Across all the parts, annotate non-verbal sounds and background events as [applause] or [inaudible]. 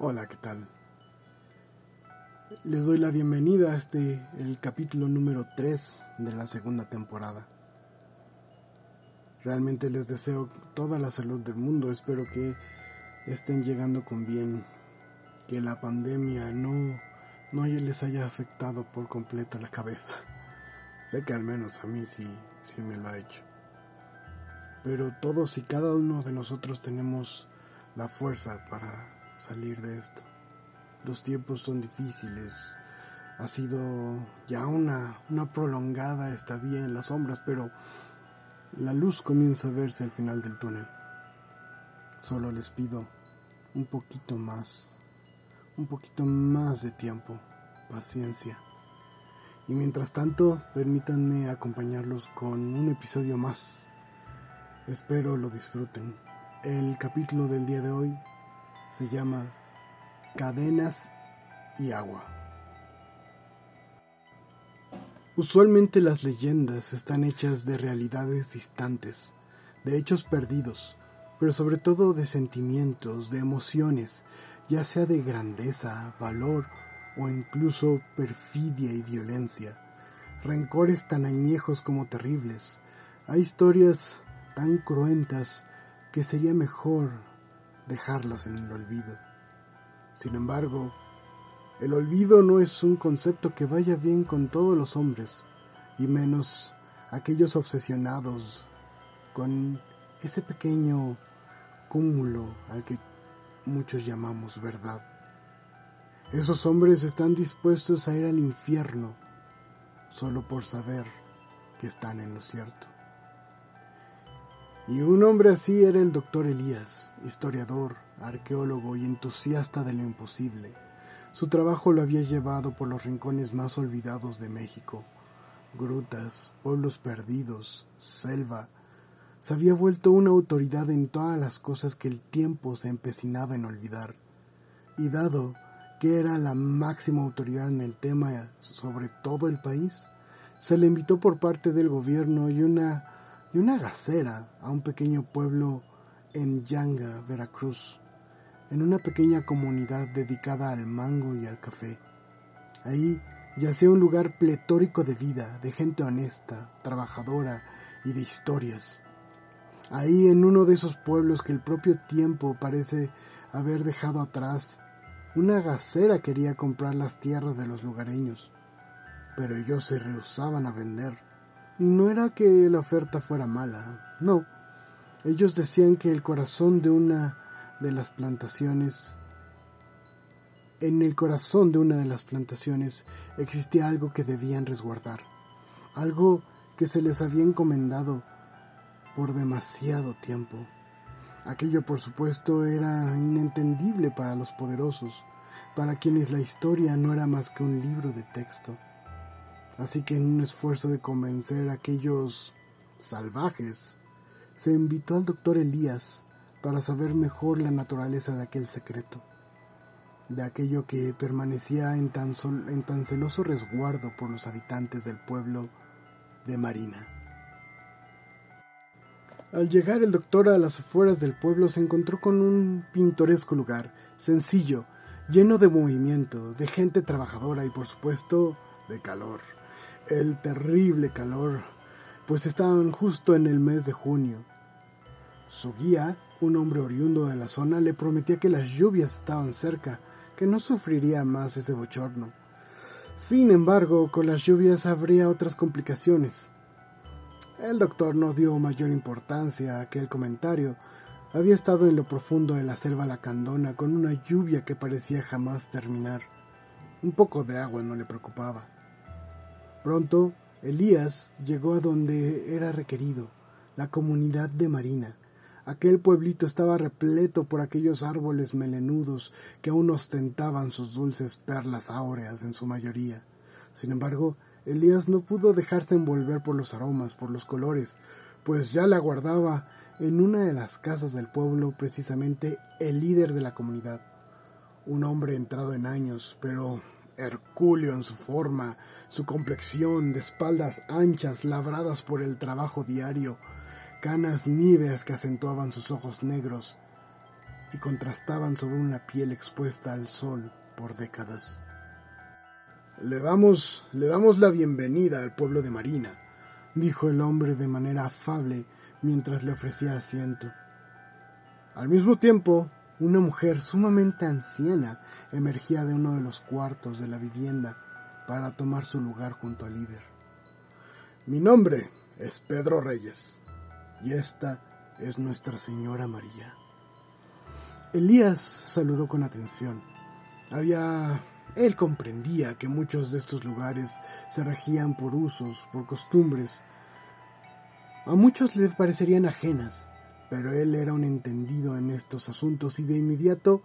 Hola, ¿qué tal? Les doy la bienvenida a este, el capítulo número 3 de la segunda temporada. Realmente les deseo toda la salud del mundo, espero que estén llegando con bien, que la pandemia no, no les haya afectado por completo la cabeza. Sé que al menos a mí sí, sí me lo ha hecho. Pero todos y cada uno de nosotros tenemos la fuerza para salir de esto. Los tiempos son difíciles. Ha sido ya una, una prolongada estadía en las sombras, pero la luz comienza a verse al final del túnel. Solo les pido un poquito más, un poquito más de tiempo, paciencia. Y mientras tanto, permítanme acompañarlos con un episodio más. Espero lo disfruten. El capítulo del día de hoy se llama Cadenas y Agua. Usualmente las leyendas están hechas de realidades distantes, de hechos perdidos, pero sobre todo de sentimientos, de emociones, ya sea de grandeza, valor o incluso perfidia y violencia, rencores tan añejos como terribles. Hay historias tan cruentas que sería mejor dejarlas en el olvido. Sin embargo, el olvido no es un concepto que vaya bien con todos los hombres, y menos aquellos obsesionados con ese pequeño cúmulo al que muchos llamamos verdad. Esos hombres están dispuestos a ir al infierno solo por saber que están en lo cierto. Y un hombre así era el doctor Elías, historiador, arqueólogo y entusiasta de lo imposible. Su trabajo lo había llevado por los rincones más olvidados de México, grutas, pueblos perdidos, selva. Se había vuelto una autoridad en todas las cosas que el tiempo se empecinaba en olvidar. Y dado que era la máxima autoridad en el tema sobre todo el país, se le invitó por parte del gobierno y una y una gacera a un pequeño pueblo en Yanga, Veracruz, en una pequeña comunidad dedicada al mango y al café. Ahí yacía un lugar pletórico de vida, de gente honesta, trabajadora y de historias. Ahí en uno de esos pueblos que el propio tiempo parece haber dejado atrás, una gacera quería comprar las tierras de los lugareños, pero ellos se rehusaban a vender y no era que la oferta fuera mala, no. Ellos decían que el corazón de una de las plantaciones, en el corazón de una de las plantaciones existía algo que debían resguardar, algo que se les había encomendado por demasiado tiempo. Aquello, por supuesto, era inentendible para los poderosos, para quienes la historia no era más que un libro de texto. Así que en un esfuerzo de convencer a aquellos salvajes, se invitó al doctor Elías para saber mejor la naturaleza de aquel secreto, de aquello que permanecía en tan, en tan celoso resguardo por los habitantes del pueblo de Marina. Al llegar el doctor a las afueras del pueblo se encontró con un pintoresco lugar, sencillo, lleno de movimiento, de gente trabajadora y por supuesto de calor el terrible calor, pues estaban justo en el mes de junio. Su guía, un hombre oriundo de la zona, le prometía que las lluvias estaban cerca, que no sufriría más ese bochorno. Sin embargo, con las lluvias habría otras complicaciones. El doctor no dio mayor importancia a aquel comentario. Había estado en lo profundo de la selva lacandona con una lluvia que parecía jamás terminar. Un poco de agua no le preocupaba. Pronto, Elías llegó a donde era requerido, la comunidad de Marina. Aquel pueblito estaba repleto por aquellos árboles melenudos que aún ostentaban sus dulces perlas áureas en su mayoría. Sin embargo, Elías no pudo dejarse envolver por los aromas, por los colores, pues ya le aguardaba en una de las casas del pueblo precisamente el líder de la comunidad, un hombre entrado en años, pero hercúleo en su forma, su complexión de espaldas anchas labradas por el trabajo diario, canas níveas que acentuaban sus ojos negros y contrastaban sobre una piel expuesta al sol por décadas. Le damos, le damos la bienvenida al pueblo de Marina, dijo el hombre de manera afable mientras le ofrecía asiento. Al mismo tiempo, una mujer sumamente anciana emergía de uno de los cuartos de la vivienda para tomar su lugar junto al líder. Mi nombre es Pedro Reyes y esta es Nuestra Señora María. Elías saludó con atención. Había él comprendía que muchos de estos lugares se regían por usos, por costumbres. A muchos les parecerían ajenas, pero él era un entendido en estos asuntos y de inmediato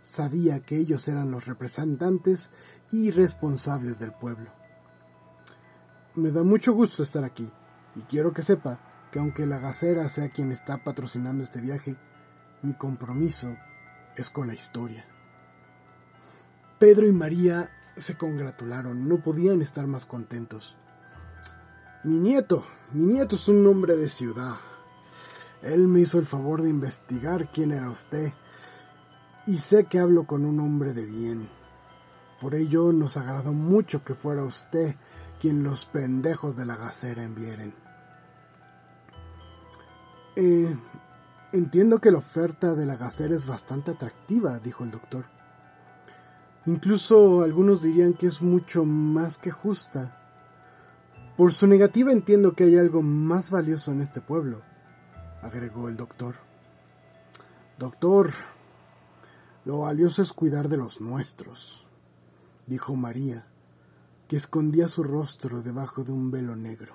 sabía que ellos eran los representantes y responsables del pueblo. Me da mucho gusto estar aquí, y quiero que sepa que aunque la gacera sea quien está patrocinando este viaje, mi compromiso es con la historia. Pedro y María se congratularon, no podían estar más contentos. Mi nieto, mi nieto es un hombre de ciudad. Él me hizo el favor de investigar quién era usted, y sé que hablo con un hombre de bien. Por ello nos agradó mucho que fuera usted quien los pendejos de la gacera envieren. Eh, entiendo que la oferta de la gacera es bastante atractiva, dijo el doctor. Incluso algunos dirían que es mucho más que justa. Por su negativa entiendo que hay algo más valioso en este pueblo, agregó el doctor. Doctor, lo valioso es cuidar de los nuestros, dijo María, que escondía su rostro debajo de un velo negro.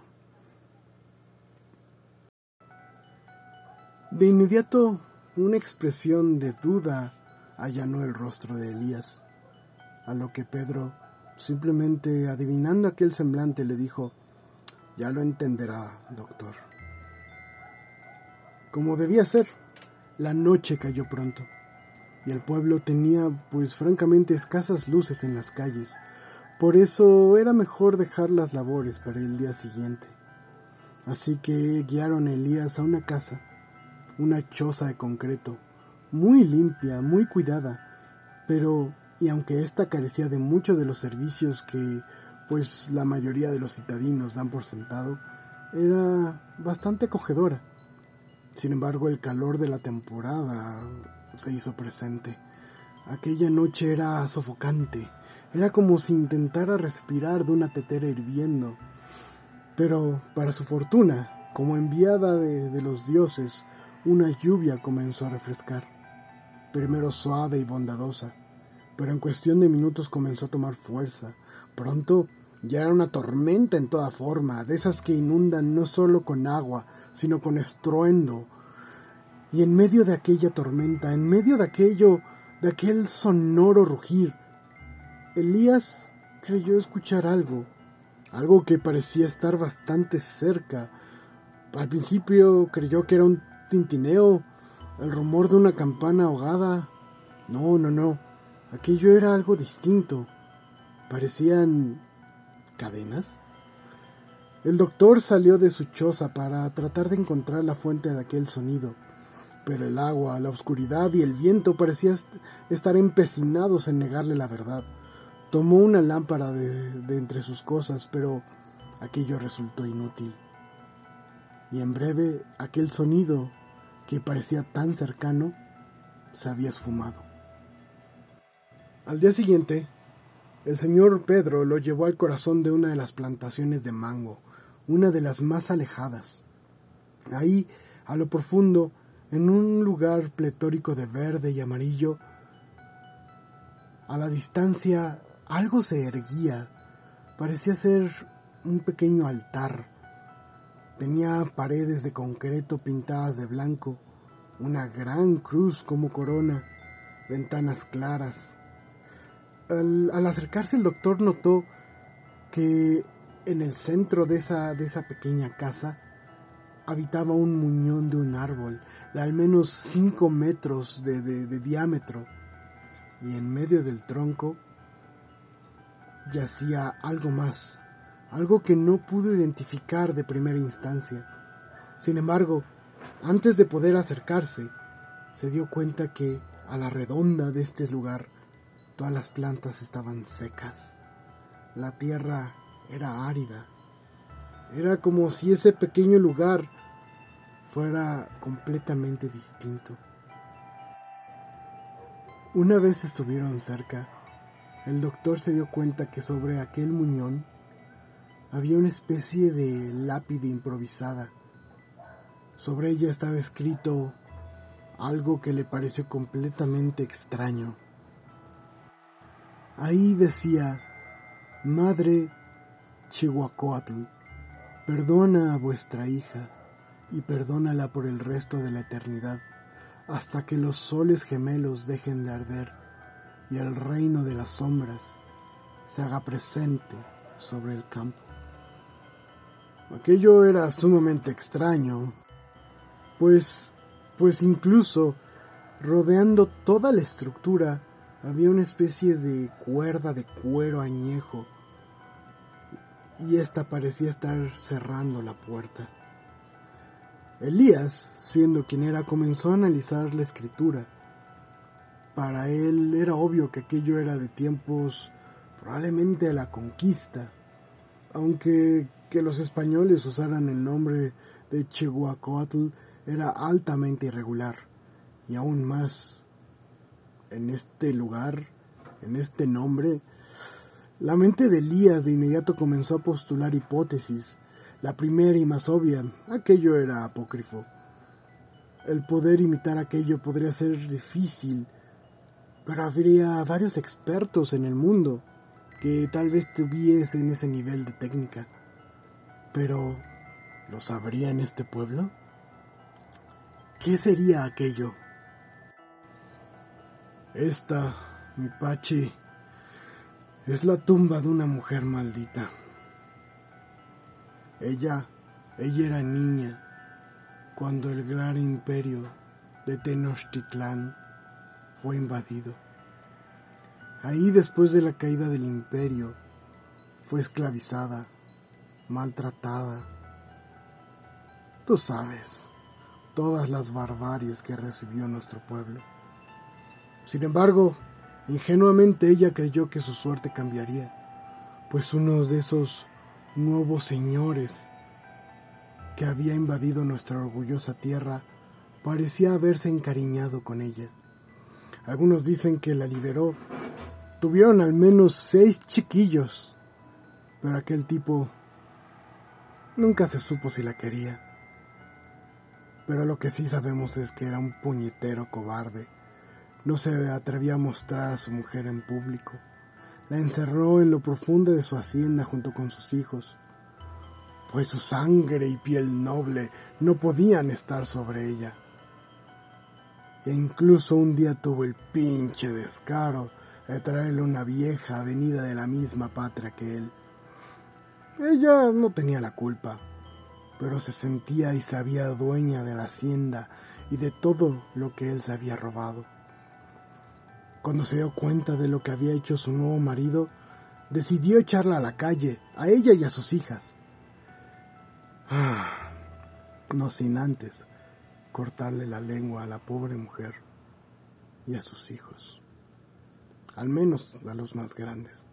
De inmediato, una expresión de duda allanó el rostro de Elías a lo que Pedro, simplemente adivinando aquel semblante, le dijo, ya lo entenderá, doctor. Como debía ser, la noche cayó pronto, y el pueblo tenía, pues francamente, escasas luces en las calles, por eso era mejor dejar las labores para el día siguiente. Así que guiaron a Elías a una casa, una choza de concreto, muy limpia, muy cuidada, pero y aunque ésta carecía de muchos de los servicios que pues la mayoría de los citadinos dan por sentado, era bastante acogedora. Sin embargo, el calor de la temporada se hizo presente. Aquella noche era sofocante, era como si intentara respirar de una tetera hirviendo. Pero, para su fortuna, como enviada de, los dioses, una lluvia comenzó a refrescar, primero suave y bondadosa, pero en cuestión de minutos comenzó a tomar fuerza. Pronto ya era una tormenta en toda forma, de esas que inundan no solo con agua, sino con estruendo. Y en medio de aquella tormenta, en medio de aquello, de aquel sonoro rugir, Elías creyó escuchar algo, algo que parecía estar bastante cerca. Al principio creyó que era un tintineo, el rumor de una campana ahogada. No, no, no. Aquello era algo distinto. Parecían cadenas. El doctor salió de su choza para tratar de encontrar la fuente de aquel sonido, pero el agua, la oscuridad y el viento parecían estar empecinados en negarle la verdad. Tomó una lámpara de, de entre sus cosas, pero aquello resultó inútil. Y en breve aquel sonido, que parecía tan cercano, se había esfumado. Al día siguiente, el señor Pedro lo llevó al corazón de una de las plantaciones de mango, una de las más alejadas. Ahí, a lo profundo, en un lugar pletórico de verde y amarillo, a la distancia algo se erguía, parecía ser un pequeño altar. Tenía paredes de concreto pintadas de blanco, una gran cruz como corona, ventanas claras, al, acercarse el doctor notó que en el centro de esa, de esa pequeña casa habitaba un muñón de un árbol de al menos 5 metros de, de diámetro y en medio del tronco yacía algo más, algo que no pudo identificar de primera instancia. Sin embargo, antes de poder acercarse, se dio cuenta que a la redonda de este lugar todas las plantas estaban secas. La tierra era árida. Era como si ese pequeño lugar fuera completamente distinto. Una vez estuvieron cerca, el doctor se dio cuenta que sobre aquel muñón había una especie de lápide improvisada. Sobre ella estaba escrito algo que le pareció completamente extraño. Ahí decía, Madre Chihuacoatl, perdona a vuestra hija y perdónala por el resto de la eternidad, hasta que los soles gemelos dejen de arder y el reino de las sombras se haga presente sobre el campo. Aquello era sumamente extraño, pues, pues incluso rodeando toda la estructura había una especie de cuerda de cuero añejo y ésta parecía estar cerrando la puerta. Elías, siendo quien era, comenzó a analizar la escritura. Para él era obvio que aquello era de tiempos probablemente de la conquista, aunque que los españoles usaran el nombre de Chihuacoatl era altamente irregular, y aún más en este lugar, en este nombre, la mente de Elías de inmediato comenzó a postular hipótesis la primera y más obvia, aquello era apócrifo. El poder imitar aquello podría ser difícil, pero habría varios expertos en el mundo que tal vez tuviesen ese nivel de técnica. Pero, ¿lo sabría en este pueblo? ¿Qué sería aquello? Esta, mi Pachi, es la tumba de una mujer maldita. Ella, ella era niña cuando el gran imperio de Tenochtitlán fue invadido. Ahí después de la caída del imperio fue esclavizada, maltratada. Tú sabes, todas las barbaries que recibió nuestro pueblo. Sin embargo, ingenuamente ella creyó que su suerte cambiaría, pues uno de esos nuevos señores que había invadido nuestra orgullosa tierra parecía haberse encariñado con ella. Algunos dicen que la liberó. Tuvieron al menos seis chiquillos, pero aquel tipo nunca se supo si la quería. Pero lo que sí sabemos es que era un puñetero cobarde. No se atrevía a mostrar a su mujer en público la encerró en lo profundo de su hacienda junto con sus hijos, pues su sangre y piel noble no podían estar sobre ella. E incluso un día tuvo el pinche descaro de traerle una vieja venida de la misma patria que él. Ella no tenía la culpa, pero se sentía y sabía dueña de la hacienda y de todo lo que él se había robado. Cuando se dio cuenta de lo que había hecho su nuevo marido, decidió echarla a la calle, a ella y a sus hijas. no sin antes cortarle la lengua a la pobre mujer y a sus hijos, al menos a los más grandes.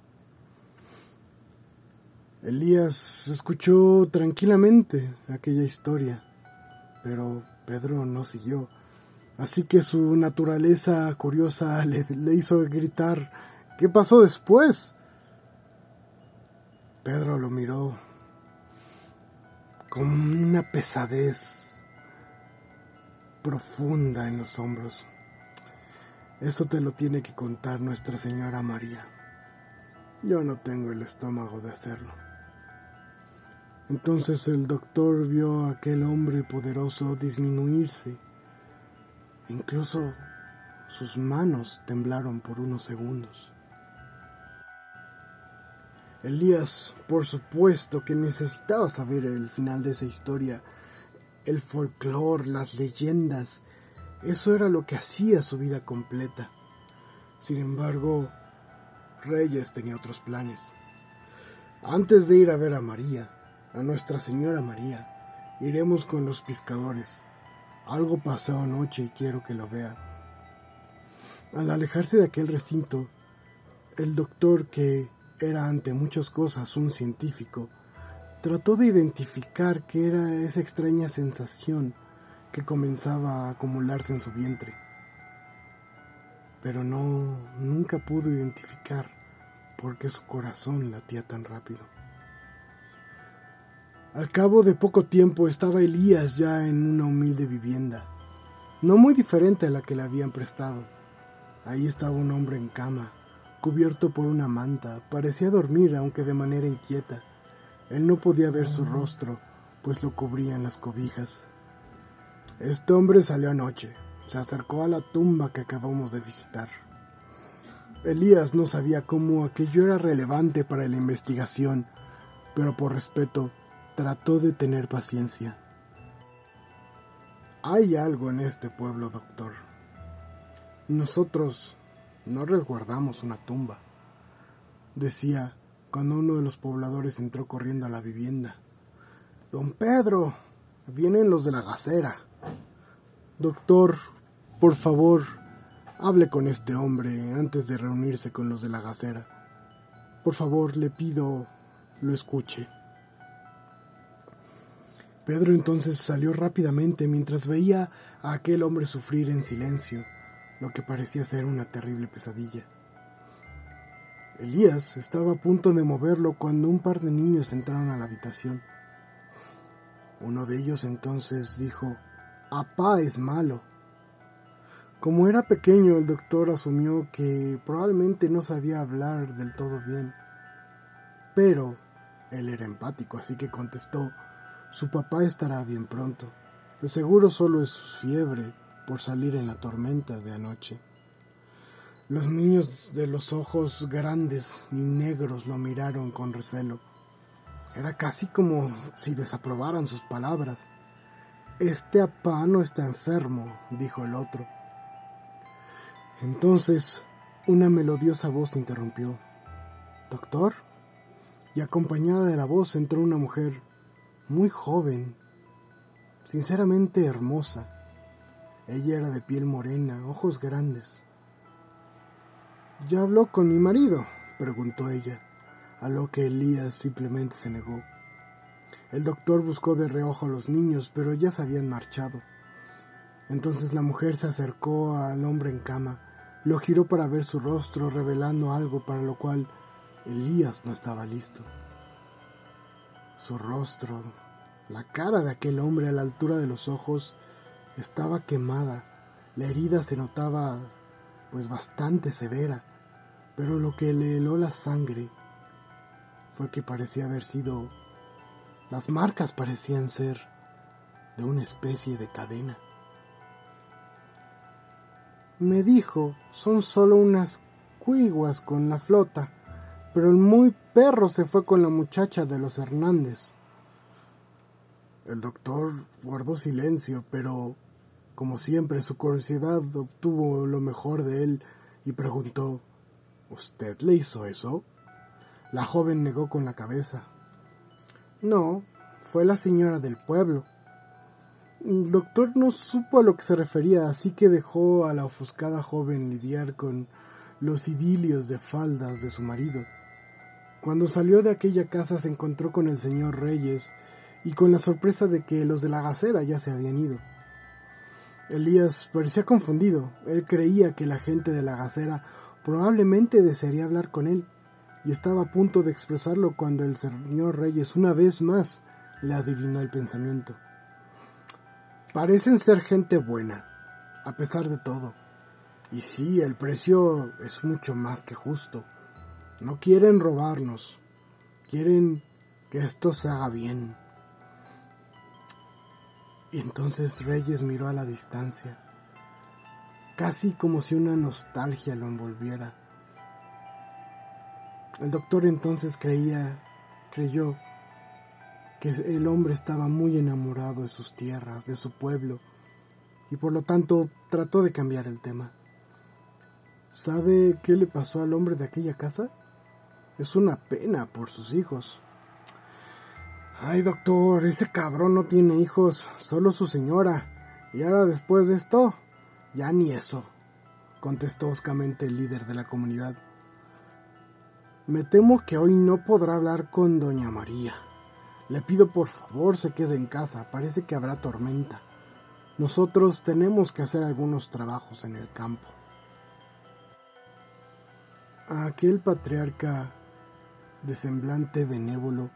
Elías escuchó tranquilamente aquella historia, pero Pedro no siguió Así que su naturaleza curiosa [laughs] le, hizo gritar ¿Qué pasó después? Pedro lo miró con una pesadez profunda en los hombros. Eso te lo tiene que contar Nuestra Señora María. Yo no tengo el estómago de hacerlo. Entonces el doctor vio a aquel hombre poderoso disminuirse Incluso sus manos temblaron por unos segundos. Elías, por supuesto que necesitaba saber el final de esa historia, el folclore, las leyendas, eso era lo que hacía su vida completa. Sin embargo, Reyes tenía otros planes. Antes de ir a ver a María, a Nuestra Señora María, iremos con los pescadores Algo pasó anoche y quiero que lo vea. Al alejarse de aquel recinto, el doctor, que era ante muchas cosas un científico, trató de identificar qué era esa extraña sensación que comenzaba a acumularse en su vientre. Pero no, nunca pudo identificar por qué su corazón latía tan rápido. Al cabo de poco tiempo estaba Elías ya en una humilde vivienda, no muy diferente a la que le habían prestado. Ahí estaba un hombre en cama, cubierto por una manta, parecía dormir, aunque de manera inquieta. Él no podía ver su rostro, pues lo cubrían las cobijas. Este hombre salió anoche, se acercó a la tumba que acabamos de visitar. Elías no sabía cómo aquello era relevante para la investigación, pero por respeto trató de tener paciencia. Hay algo en este pueblo, doctor, nosotros no resguardamos una tumba, decía cuando uno de los pobladores entró corriendo a la vivienda. Don Pedro, vienen los de la gacera. Doctor, por favor, hable con este hombre antes de reunirse con los de la gacera. Por favor, le pido lo escuche. Pedro entonces salió rápidamente mientras veía a aquel hombre sufrir en silencio lo que parecía ser una terrible pesadilla. Elías estaba a punto de moverlo cuando un par de niños entraron a la habitación. Uno de ellos entonces dijo, Apá es malo. Como era pequeño, el doctor asumió que probablemente no sabía hablar del todo bien. Pero él era empático, así que contestó, su papá estará bien pronto. De seguro solo es fiebre por salir en la tormenta de anoche. Los niños de los ojos grandes y negros lo miraron con recelo. Era casi como si desaprobaran sus palabras. Este apá no está enfermo, dijo el otro. Entonces una melodiosa voz interrumpió. ¿Doctor? Y acompañada de la voz entró una mujer muy joven, sinceramente hermosa, ella era de piel morena, ojos grandes. ¿Ya habló con mi marido? preguntó ella, a lo que Elías simplemente se negó. El doctor buscó de reojo a los niños, pero ya se habían marchado. Entonces la mujer se acercó al hombre en cama, lo giró para ver su rostro, revelando algo para lo cual Elías no estaba listo. Su rostro, la cara de aquel hombre a la altura de los ojos, estaba quemada, la herida se notaba pues bastante severa, pero lo que le heló la sangre fue que parecía haber sido... Las marcas parecían ser de una especie de cadena. Me dijo, son solo unas cuiguas con la flota, pero el muy perro se fue con la muchacha de los Hernández. El doctor guardó silencio, pero como siempre, su curiosidad obtuvo lo mejor de él y preguntó ¿Usted le hizo eso? La joven negó con la cabeza. No, fue la señora del pueblo. El doctor no supo a lo que se refería, así que dejó a la ofuscada joven lidiar con los idilios de faldas de su marido. Cuando salió de aquella casa se encontró con el señor Reyes y con la sorpresa de que los de la gacera ya se habían ido. Elías parecía confundido. Él creía que la gente de la gacera probablemente desearía hablar con él, y estaba a punto de expresarlo cuando el señor Reyes una vez más le adivinó el pensamiento. Parecen ser gente buena, a pesar de todo. Y sí, el precio es mucho más que justo. No quieren robarnos, quieren que esto se haga bien. Y entonces Reyes miró a la distancia, casi como si una nostalgia lo envolviera. El doctor entonces creía, creyó, que el hombre estaba muy enamorado de sus tierras, de su pueblo, y por lo tanto trató de cambiar el tema. ¿Sabe qué le pasó al hombre de aquella casa? Es una pena por sus hijos. Ay, doctor, ese cabrón no tiene hijos, solo su señora. Y ahora después de esto, ya ni eso, contestó oscamente el líder de la comunidad. Me temo que hoy no podrá hablar con doña María. Le pido por favor se quede en casa, parece que habrá tormenta. Nosotros tenemos que hacer algunos trabajos en el campo. Aquel patriarca de semblante benévolo,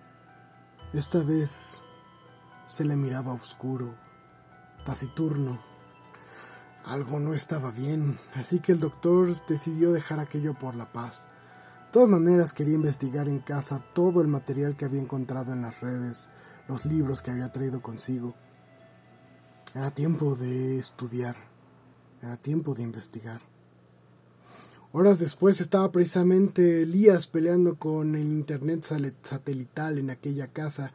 esta vez se le miraba oscuro, taciturno. Algo no estaba bien, así que el doctor decidió dejar aquello por la paz. De todas maneras quería investigar en casa todo el material que había encontrado en las redes, los libros que había traído consigo. Era tiempo de estudiar, era tiempo de investigar. Horas después estaba precisamente Elías peleando con el internet satelital en aquella casa,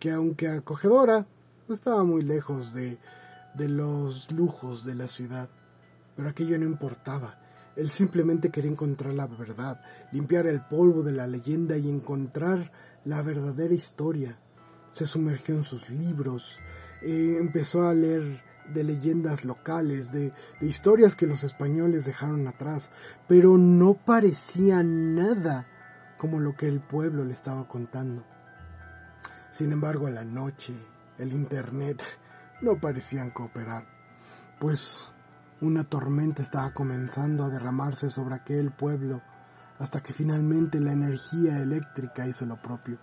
que aunque acogedora, estaba muy lejos de, de los lujos de la ciudad. Pero aquello no importaba. Él simplemente quería encontrar la verdad, limpiar el polvo de la leyenda y encontrar la verdadera historia. Se sumergió en sus libros, eh, empezó a leer de leyendas locales, de, historias que los españoles dejaron atrás, pero no parecía nada como lo que el pueblo le estaba contando. Sin embargo, la noche, el Internet [laughs] no parecían cooperar, pues una tormenta estaba comenzando a derramarse sobre aquel pueblo hasta que finalmente la energía eléctrica hizo lo propio.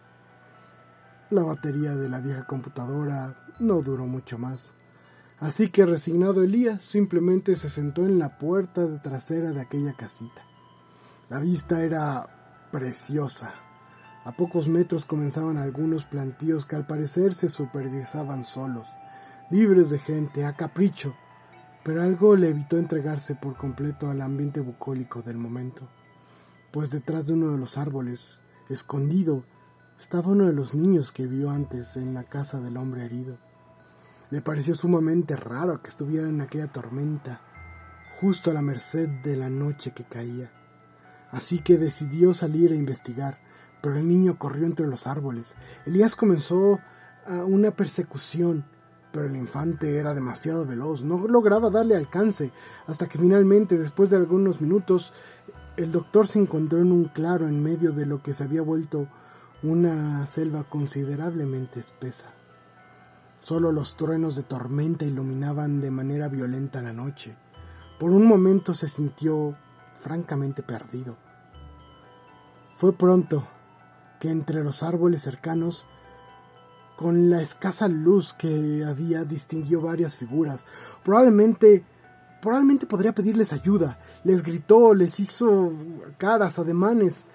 La batería de la vieja computadora no duró mucho más. Así que resignado Elías simplemente se sentó en la puerta trasera de aquella casita. La vista era preciosa. A pocos metros comenzaban algunos plantíos que al parecer se supervisaban solos, libres de gente, a capricho, pero algo le evitó entregarse por completo al ambiente bucólico del momento, pues detrás de uno de los árboles, escondido, estaba uno de los niños que vio antes en la casa del hombre herido. Le pareció sumamente raro que estuviera en aquella tormenta, justo a la merced de la noche que caía. Así que decidió salir a investigar, pero el niño corrió entre los árboles. Elías comenzó una persecución, pero el infante era demasiado veloz, no lograba darle alcance, hasta que finalmente, después de algunos minutos, el doctor se encontró en un claro en medio de lo que se había vuelto una selva considerablemente espesa. Solo los truenos de tormenta iluminaban de manera violenta la noche. Por un momento se sintió francamente perdido. Fue pronto que entre los árboles cercanos, con la escasa luz que había, distinguió varias figuras. Probablemente, probablemente podría pedirles ayuda. Les gritó, les hizo caras, ademanes.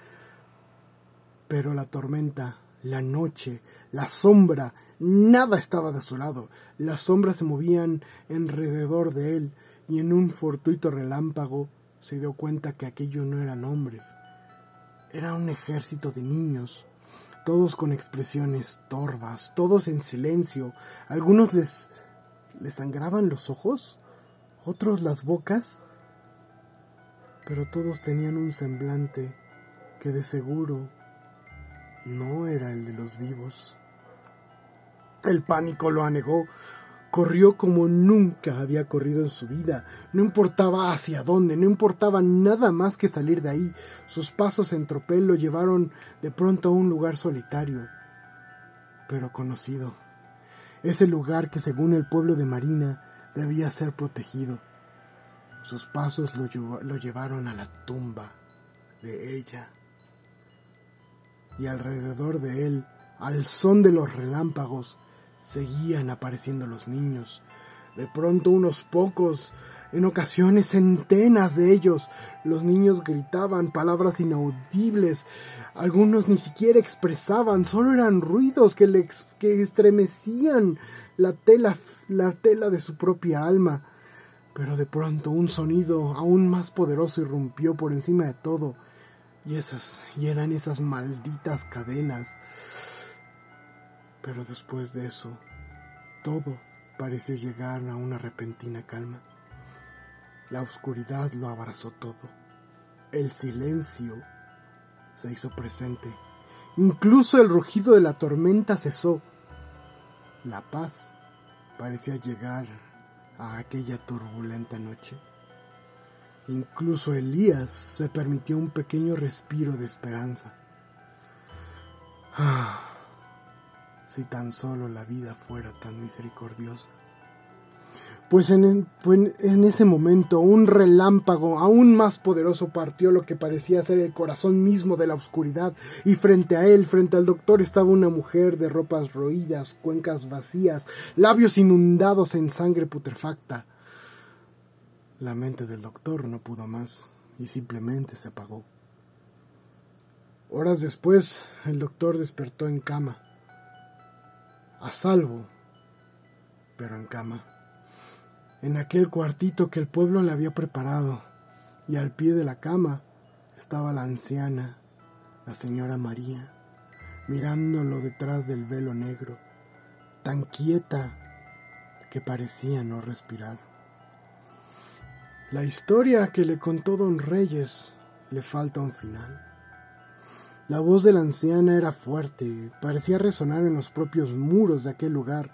Pero la tormenta, la noche, la sombra Nada estaba de su lado. Las sombras se movían alrededor de él y en un fortuito relámpago se dio cuenta que aquello no eran hombres. Era un ejército de niños, todos con expresiones torvas, todos en silencio. Algunos les, les sangraban los ojos, otros las bocas, pero todos tenían un semblante que de seguro no era el de los vivos. El pánico lo anegó. Corrió como nunca había corrido en su vida. No importaba hacia dónde, no importaba nada más que salir de ahí. Sus pasos en tropel lo llevaron de pronto a un lugar solitario, pero conocido. Ese lugar que según el pueblo de Marina debía ser protegido. Sus pasos lo, llevaron a la tumba de ella. Y alrededor de él, al son de los relámpagos, seguían apareciendo los niños. De pronto unos pocos, en ocasiones centenas de ellos. Los niños gritaban palabras inaudibles. Algunos ni siquiera expresaban, solo eran ruidos que, le, que estremecían la tela, la tela de su propia alma. Pero de pronto un sonido aún más poderoso irrumpió por encima de todo. Y esas, y eran esas malditas cadenas. Pero después de eso, todo pareció llegar a una repentina calma. La oscuridad lo abrazó todo. El silencio se hizo presente. Incluso el rugido de la tormenta cesó. La paz parecía llegar a aquella turbulenta noche. Incluso Elías se permitió un pequeño respiro de esperanza. Ah, si tan solo la vida fuera tan misericordiosa. Pues en, en, ese momento un relámpago aún más poderoso partió lo que parecía ser el corazón mismo de la oscuridad, y frente a él, frente al doctor, estaba una mujer de ropas roídas, cuencas vacías, labios inundados en sangre putrefacta. La mente del doctor no pudo más y simplemente se apagó. Horas después, el doctor despertó en cama, a salvo, pero en cama en aquel cuartito que el pueblo le había preparado, y al pie de la cama estaba la anciana, la señora María, mirándolo detrás del velo negro, tan quieta que parecía no respirar. La historia que le contó don Reyes le falta un final. La voz de la anciana era fuerte, parecía resonar en los propios muros de aquel lugar,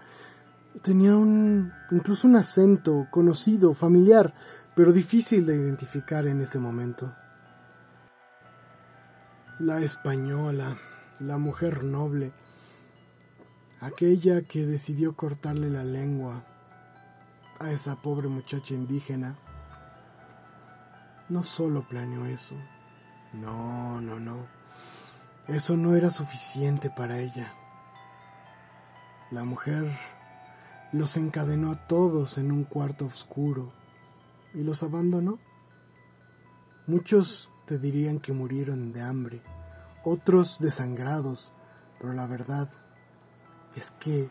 Tenía un incluso un acento conocido, familiar, pero difícil de identificar en ese momento. La española, la mujer noble, aquella que decidió cortarle la lengua a esa pobre muchacha indígena, no solo planeó eso, no, no, no, eso no era suficiente para ella. La mujer los encadenó a todos en un cuarto oscuro y los abandonó. Muchos te dirían que murieron de hambre, otros desangrados, pero la verdad es que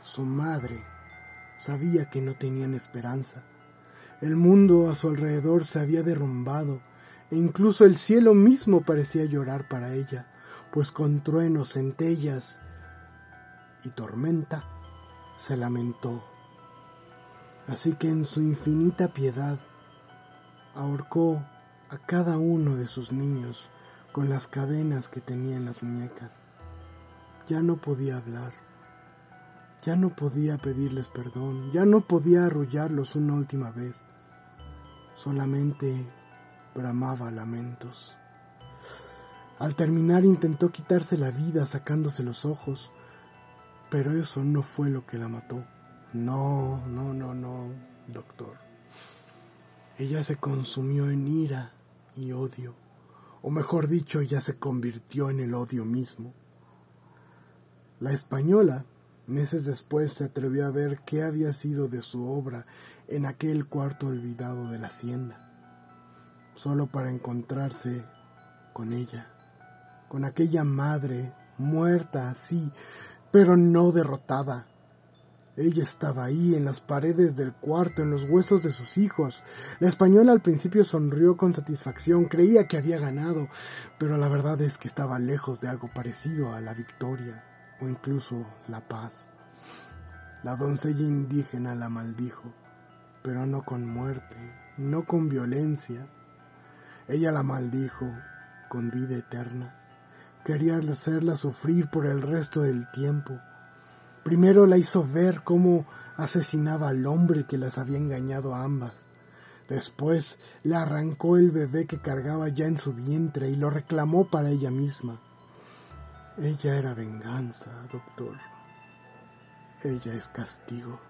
su madre sabía que no tenían esperanza. El mundo a su alrededor se había derrumbado e incluso el cielo mismo parecía llorar para ella, pues con truenos, centellas y tormenta se lamentó. Así que en su infinita piedad ahorcó a cada uno de sus niños con las cadenas que tenía en las muñecas. Ya no podía hablar, ya no podía pedirles perdón, ya no podía arrullarlos una última vez, solamente bramaba lamentos. Al terminar intentó quitarse la vida sacándose los ojos, pero eso no fue lo que la mató. No, no, no, no, doctor. Ella se consumió en ira y odio, o mejor dicho, ella se convirtió en el odio mismo. La española, meses después, se atrevió a ver qué había sido de su obra en aquel cuarto olvidado de la hacienda, solo para encontrarse con ella, con aquella madre muerta así, pero no derrotada. Ella estaba ahí, en las paredes del cuarto, en los huesos de sus hijos. La española al principio sonrió con satisfacción, creía que había ganado, pero la verdad es que estaba lejos de algo parecido a la victoria o incluso la paz. La doncella indígena la maldijo, pero no con muerte, no con violencia. Ella la maldijo con vida eterna. Quería hacerla sufrir por el resto del tiempo. Primero la hizo ver cómo asesinaba al hombre que las había engañado a ambas. Después le arrancó el bebé que cargaba ya en su vientre y lo reclamó para ella misma. Ella era venganza, doctor. Ella es castigo.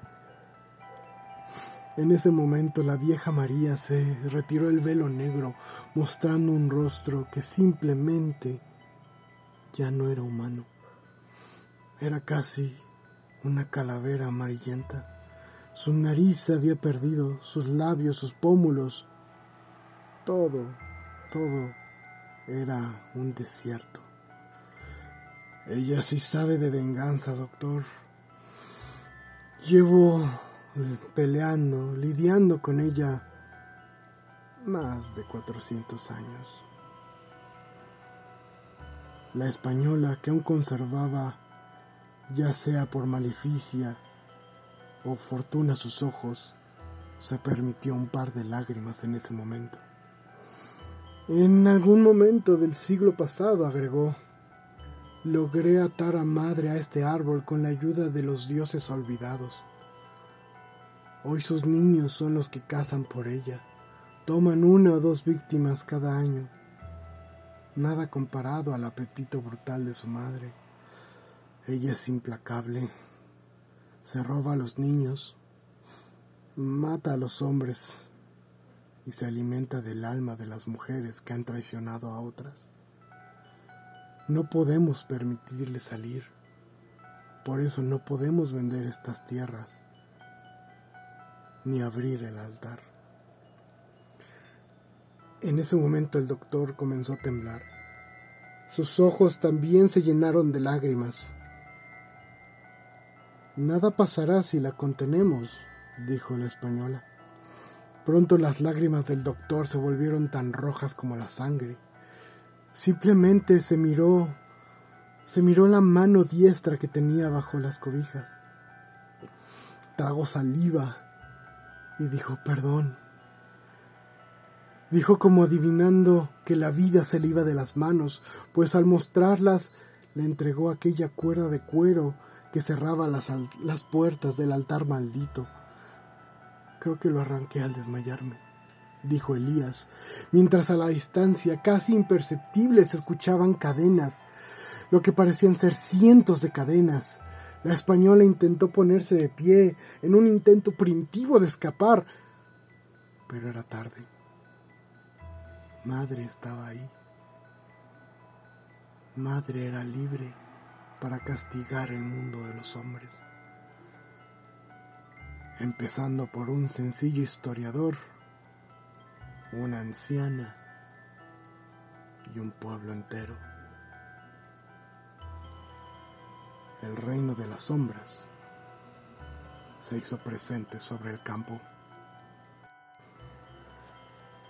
En ese momento la vieja María se retiró el velo negro, mostrando un rostro que simplemente ya no era humano. Era casi una calavera amarillenta. Su nariz se había perdido, sus labios, sus pómulos. Todo, todo era un desierto. Ella sí sabe de venganza, doctor. Llevo eh, peleando, lidiando con ella más de 400 años la española que aún conservaba, ya sea por maleficia o fortuna sus ojos, se permitió un par de lágrimas en ese momento. En algún momento del siglo pasado, agregó, logré atar a madre a este árbol con la ayuda de los dioses olvidados. Hoy sus niños son los que cazan por ella. Toman una o dos víctimas cada año. Nada comparado al apetito brutal de su madre. Ella es implacable. Se roba a los niños, mata a los hombres y se alimenta del alma de las mujeres que han traicionado a otras. No podemos permitirle salir. Por eso no podemos vender estas tierras ni abrir el altar. En ese momento el doctor comenzó a temblar. Sus ojos también se llenaron de lágrimas. Nada pasará si la contenemos, dijo la española. Pronto las lágrimas del doctor se volvieron tan rojas como la sangre. Simplemente se miró, se miró la mano diestra que tenía bajo las cobijas. Tragó saliva y dijo perdón. Dijo como adivinando que la vida se le iba de las manos, pues al mostrarlas le entregó aquella cuerda de cuero que cerraba las, las puertas del altar maldito. Creo que lo arranqué al desmayarme dijo Elías, mientras a la distancia, casi imperceptibles, se escuchaban cadenas, lo que parecían ser cientos de cadenas. La española intentó ponerse de pie en un intento primitivo de escapar, pero era tarde. Madre estaba ahí. Madre era libre para castigar el mundo de los hombres, empezando por un sencillo historiador una anciana y un pueblo entero. El reino de las sombras se hizo presente sobre el campo.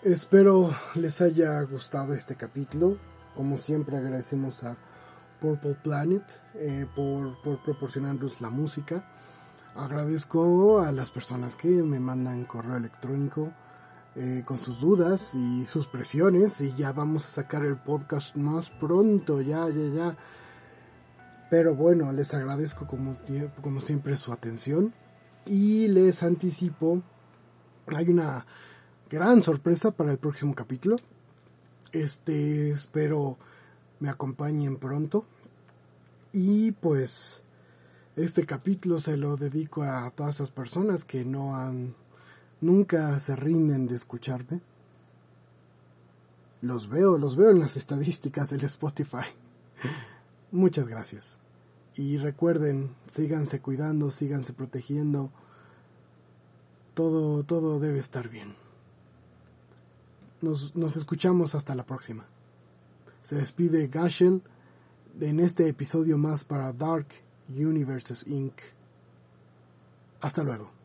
Espero les haya gustado este capítulo. Como siempre agradecemos a Purple Planet eh, por, por proporcionarnos la música. Agradezco a las personas que me mandan correo electrónico eh, con sus dudas y sus presiones y ya vamos a sacar el podcast más pronto, ya, ya, ya. Pero bueno, les agradezco como, como siempre su atención y les anticipo, hay una gran sorpresa para el próximo capítulo. Este, espero me acompañen pronto. Y pues este capítulo se lo dedico a todas esas personas que no han nunca se rinden de escucharme. Los veo, los veo en las estadísticas del Spotify. Muchas gracias. Y recuerden, síganse cuidando, síganse protegiendo. Todo, todo debe estar bien. Nos, nos escuchamos hasta la próxima. Se despide Gashel en este episodio más para Dark Universes Inc. Hasta luego.